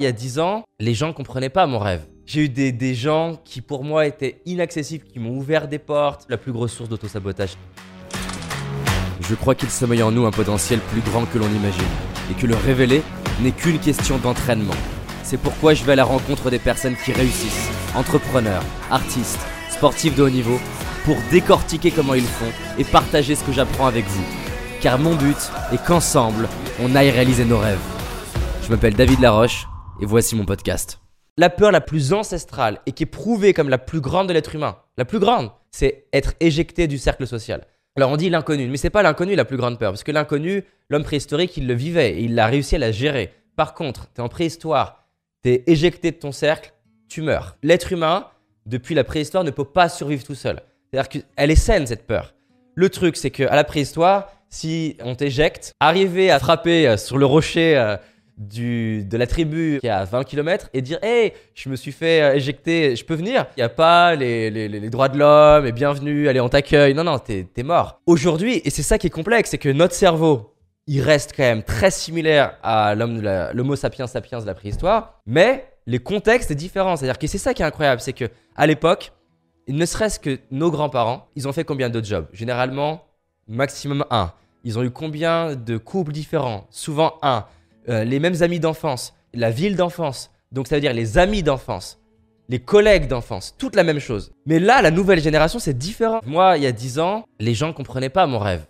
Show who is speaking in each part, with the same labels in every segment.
Speaker 1: Il y a 10 ans, les gens comprenaient pas mon rêve. J'ai eu des, des gens qui pour moi étaient inaccessibles, qui m'ont ouvert des portes, la plus grosse source d'autosabotage. Je crois qu'il sommeille en nous un potentiel plus grand que l'on imagine, et que le révéler n'est qu'une question d'entraînement. C'est pourquoi je vais à la rencontre des personnes qui réussissent, entrepreneurs, artistes, sportifs de haut niveau, pour décortiquer comment ils font et partager ce que j'apprends avec vous. Car mon but est qu'ensemble, on aille réaliser nos rêves. Je m'appelle David Laroche, et voici mon podcast. La peur la plus ancestrale et qui est prouvée comme la plus grande de l'être humain, la plus grande, c'est être éjecté du cercle social. Alors on dit l'inconnu, mais c'est pas l'inconnu la plus grande peur, parce que l'inconnu, l'homme préhistorique, il le vivait et il a réussi à la gérer. Par contre, tu es en préhistoire, tu es éjecté de ton cercle, tu meurs. L'être humain, depuis la préhistoire, ne peut pas survivre tout seul. C'est-à-dire qu'elle est saine cette peur. Le truc, c'est qu'à la préhistoire, si on t'éjecte, arriver à frapper euh, sur le rocher euh, de la tribu qui est à 20 km et dire Hey, je me suis fait euh, éjecter, je peux venir? Il n'y a pas les, les- les droits de l'homme et bienvenue, allez, on t'accueille. Non, non, t'es t'es mort. Aujourd'hui, et c'est ça qui est complexe, c'est que notre cerveau, il reste quand même très similaire à l'homo sapiens sapiens de la préhistoire, mais les contextes sont différents. C'est-à-dire que c'est ça qui est incroyable, c'est que à l'époque, ne serait-ce que nos grands-parents, ils ont fait combien de jobs? Généralement, maximum un. Ils ont eu combien de couples différents? Souvent un. Euh, les mêmes amis d'enfance, la ville d'enfance, donc ça veut dire les amis d'enfance, les collègues d'enfance, toute la même chose. Mais là, la nouvelle génération, c'est différent. Moi, il y a 10 ans, les gens comprenaient pas mon rêve.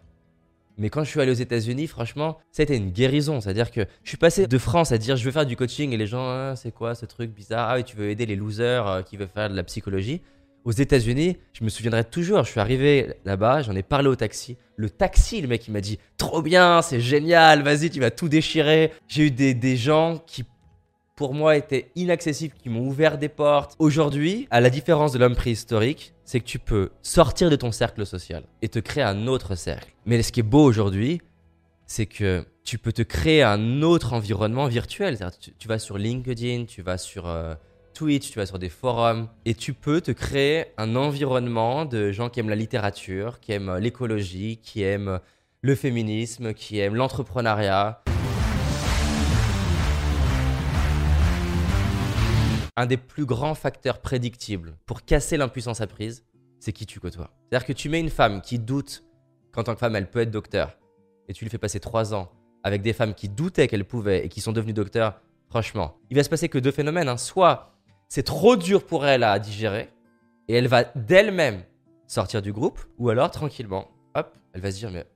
Speaker 1: Mais quand je suis allé aux États-Unis, franchement, été une guérison. C'est-à-dire que je suis passé de France à dire je veux faire du coaching et les gens, Ah, c'est quoi ce truc bizarre? Ah oui, tu veux aider les losers euh, qui veulent faire de la psychologie. Aux États-Unis, je me souviendrai toujours, je suis arrivé là-bas, j'en ai parlé au taxi. Le taxi, le mec, il m'a dit Trop bien, c'est génial, vas-y, tu vas tout déchirer. J'ai eu des, des gens qui, pour moi, étaient inaccessibles, qui m'ont ouvert des portes. Aujourd'hui, à la différence de l'homme préhistorique, c'est que tu peux sortir de ton cercle social et te créer un autre cercle. Mais ce qui est beau aujourd'hui, c'est que tu peux te créer un autre environnement virtuel. Tu, tu vas sur LinkedIn, tu vas sur euh, Tu vas sur des forums, et tu peux te créer un environnement de gens qui aiment la littérature, qui aiment euh, l'écologie, qui aiment euh, le féminisme, qui aiment l'entrepreneuriat. Un des plus grands facteurs prédictibles pour casser l'impuissance apprise, c'est qui tu côtoies. C'est-à-dire que tu mets une femme qui doute qu'en tant que femme, elle peut être docteur, et tu lui fais passer trois ans avec des femmes qui doutaient qu'elles pouvaient et qui sont devenues docteurs, franchement, il va se passer que deux phénomènes. hein. Soit c'est trop dur pour elle à digérer, et elle va d'elle-même sortir du groupe, ou alors tranquillement, hop, elle va se dire, mais,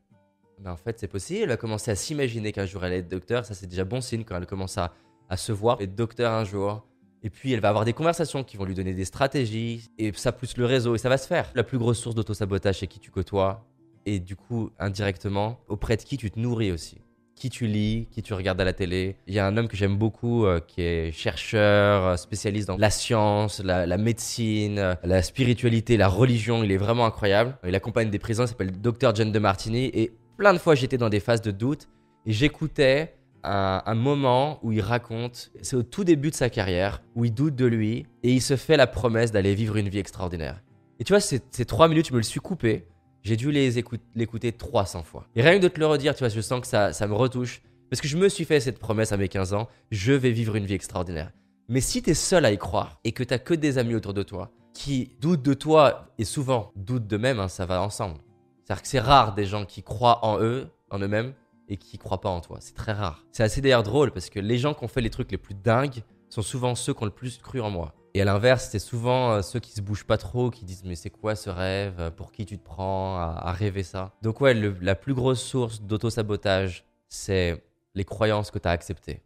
Speaker 1: en fait c'est possible, elle va commencer à s'imaginer qu'un jour elle est docteur, ça c'est déjà bon signe quand elle commence à, se voir être docteur un jour. Et puis elle va avoir des conversations qui vont lui donner des stratégies, et ça pousse le réseau, et ça va se faire. La plus grosse source d'autosabotage, c'est qui tu côtoies, et du coup, indirectement, auprès de qui tu te nourris aussi. Qui tu lis, qui tu regardes à la télé. Il y a un homme que j'aime beaucoup euh, qui est chercheur, euh, spécialiste dans la science, la, médecine, euh, la spiritualité, la religion. Il est vraiment incroyable. Il accompagne des prisons, il s'appelle Dr. John de Martini. Et plein de fois, j'étais dans des phases de doute et j'écoutais un, un moment où il raconte, c'est au tout début de sa carrière, où il doute de lui et il se fait la promesse d'aller vivre une vie extraordinaire. Et tu vois, ces, ces trois minutes, je me le suis coupé. J'ai dû les écout- l'écouter 300 fois. Et rien que de te le redire, tu vois, je sens que ça, me retouche. Parce que je me suis fait cette promesse à mes 15 ans, je vais vivre une vie extraordinaire. Mais si tu es seul à y croire et que tu que des amis autour de toi qui doutent de toi et souvent doutent d'eux-mêmes, hein, ça va ensemble. C'est-à-dire que c'est rare des gens qui croient en eux, en eux-mêmes, et qui croient pas en toi. C'est très rare. C'est assez d'ailleurs drôle parce que les gens qui ont fait les trucs les plus dingues sont souvent ceux qui ont le plus cru en moi. Et à l'inverse, c'est souvent euh, ceux qui se bougent pas trop, qui disent mais c'est quoi ce rêve? Euh, Pour qui tu te prends à, rêver ça? Donc ouais, la plus grosse source d'auto-sabotage, c'est les croyances que tu as acceptées.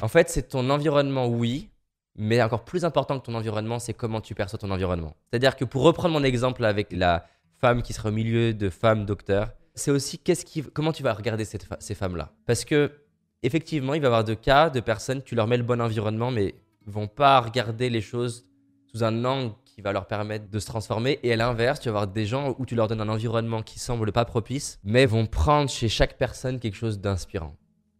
Speaker 1: En fait, c'est ton environnement, oui, mais encore plus important que ton environnement, c'est comment tu perçois ton environnement. C'est-à-dire que pour reprendre mon exemple avec la femme qui sera au milieu de femmes docteurs, c'est aussi qu'est-ce qui, comment tu vas regarder ces femmes-là? Parce que effectivement, il va y avoir de cas de personnes, tu leur mets le bon environnement, mais vont pas regarder les choses sous un angle qui va leur permettre de se transformer. Et à l'inverse, tu vas avoir des gens où tu leur donnes un environnement qui semble pas propice, mais vont prendre chez chaque personne quelque chose d'inspirant.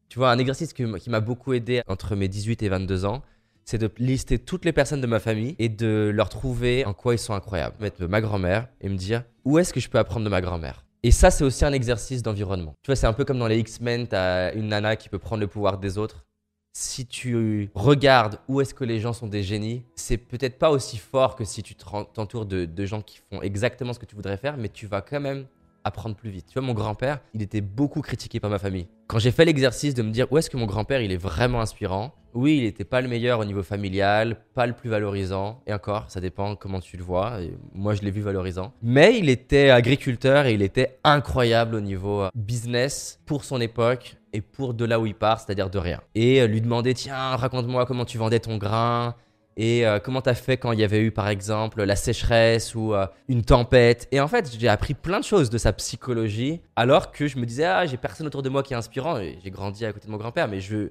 Speaker 1: Tu vois, un exercice qui m'a beaucoup aidé entre mes 18 et 22 ans, c'est de lister toutes les personnes de ma famille et de leur trouver en quoi ils sont incroyables. Mettre ma grand-mère et me dire où est-ce que je peux apprendre de ma grand-mère? Et ça, c'est aussi un exercice d'environnement. Tu vois, c'est un peu comme dans les X-Men, t'as une nana qui peut prendre le pouvoir des autres. Si tu regardes où est-ce que les gens sont des génies, c'est peut-être pas aussi fort que si tu t'entoures de, de gens qui font exactement ce que tu voudrais faire, mais tu vas quand même apprendre plus vite. Tu vois, mon grand-père, il était beaucoup critiqué par ma famille. Quand j'ai fait l'exercice de me dire où est-ce que mon grand-père, il est vraiment inspirant, oui, il n'était pas le meilleur au niveau familial, pas le plus valorisant, et encore, ça dépend comment tu le vois. moi, je l'ai vu valorisant. Mais il était agriculteur et il était incroyable au niveau euh, business pour son époque et pour de là où il part, c'est-à-dire de rien. Et euh, lui demander, tiens, raconte-moi comment tu vendais ton grain, et euh, comment t'as fait quand il y avait eu par exemple la sécheresse ou une tempête. Et en fait, j'ai appris plein de choses de sa psychologie, alors que je me disais ah j'ai personne autour de moi qui est inspirant. J'ai grandi à côté de mon grand-père, mais je